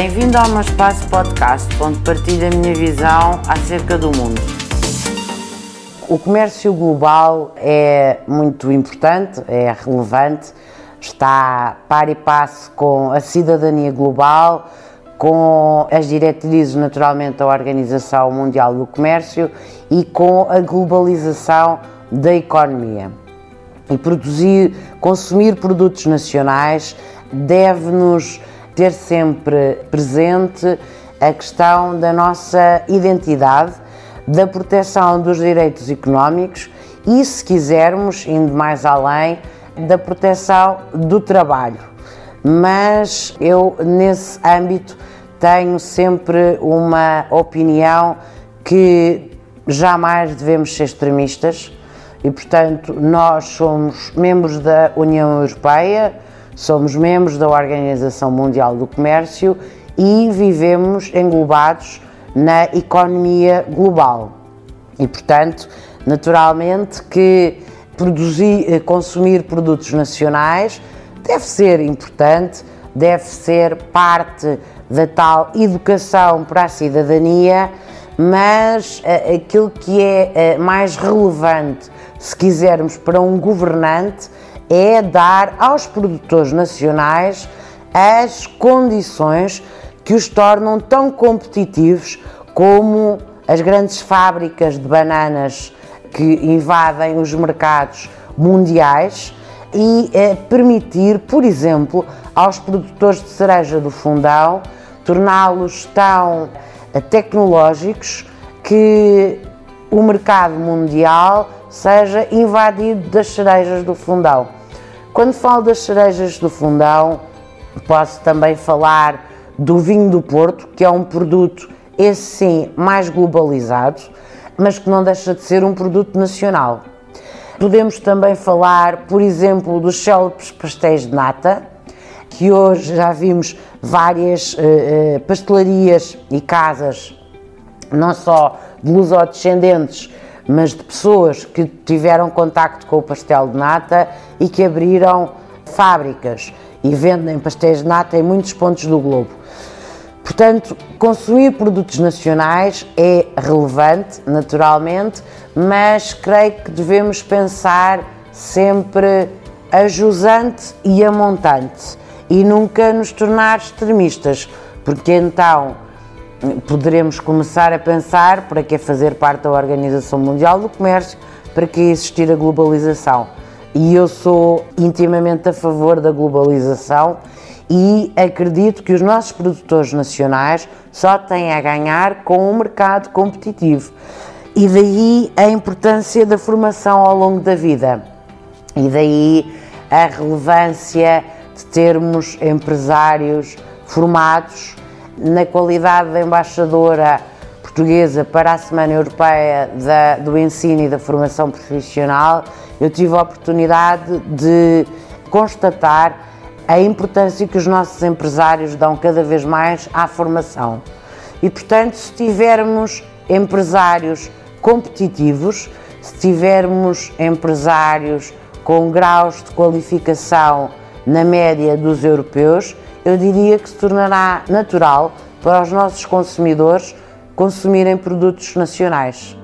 Bem-vindo ao meu espaço podcast, onde partilho a minha visão acerca do mundo. O comércio global é muito importante, é relevante, está par e passo com a cidadania global, com as diretrizes naturalmente da Organização Mundial do Comércio e com a globalização da economia. E produzir, consumir produtos nacionais deve-nos ter sempre presente a questão da nossa identidade, da proteção dos direitos económicos e, se quisermos, indo mais além, da proteção do trabalho. Mas eu, nesse âmbito, tenho sempre uma opinião que jamais devemos ser extremistas e, portanto, nós somos membros da União Europeia Somos membros da Organização Mundial do Comércio e vivemos englobados na economia global. E, portanto, naturalmente que produzir, eh, consumir produtos nacionais deve ser importante, deve ser parte da tal educação para a cidadania, mas eh, aquilo que é eh, mais relevante, se quisermos, para um governante é dar aos produtores nacionais as condições que os tornam tão competitivos como as grandes fábricas de bananas que invadem os mercados mundiais e eh, permitir, por exemplo, aos produtores de cereja do fundão torná-los tão eh, tecnológicos que o mercado mundial seja invadido das cerejas do fundão. Quando falo das cerejas do fundão, posso também falar do vinho do Porto, que é um produto, esse sim, mais globalizado, mas que não deixa de ser um produto nacional. Podemos também falar, por exemplo, dos célebres pastéis de nata, que hoje já vimos várias uh, pastelarias e casas, não só de lusodescendentes, mas de pessoas que tiveram contacto com o pastel de nata e que abriram fábricas e vendem pastéis de nata em muitos pontos do globo. Portanto, consumir produtos nacionais é relevante, naturalmente, mas creio que devemos pensar sempre a jusante e a montante e nunca nos tornar extremistas, porque então poderemos começar a pensar para que fazer parte da Organização Mundial do Comércio, para que existir a globalização. E eu sou intimamente a favor da globalização e acredito que os nossos produtores nacionais só têm a ganhar com um mercado competitivo. E daí a importância da formação ao longo da vida. E daí a relevância de termos empresários formados na qualidade de embaixadora portuguesa para a Semana Europeia da, do Ensino e da Formação Profissional, eu tive a oportunidade de constatar a importância que os nossos empresários dão cada vez mais à formação. E, portanto, se tivermos empresários competitivos, se tivermos empresários com graus de qualificação na média dos europeus, eu diria que se tornará natural para os nossos consumidores consumirem produtos nacionais.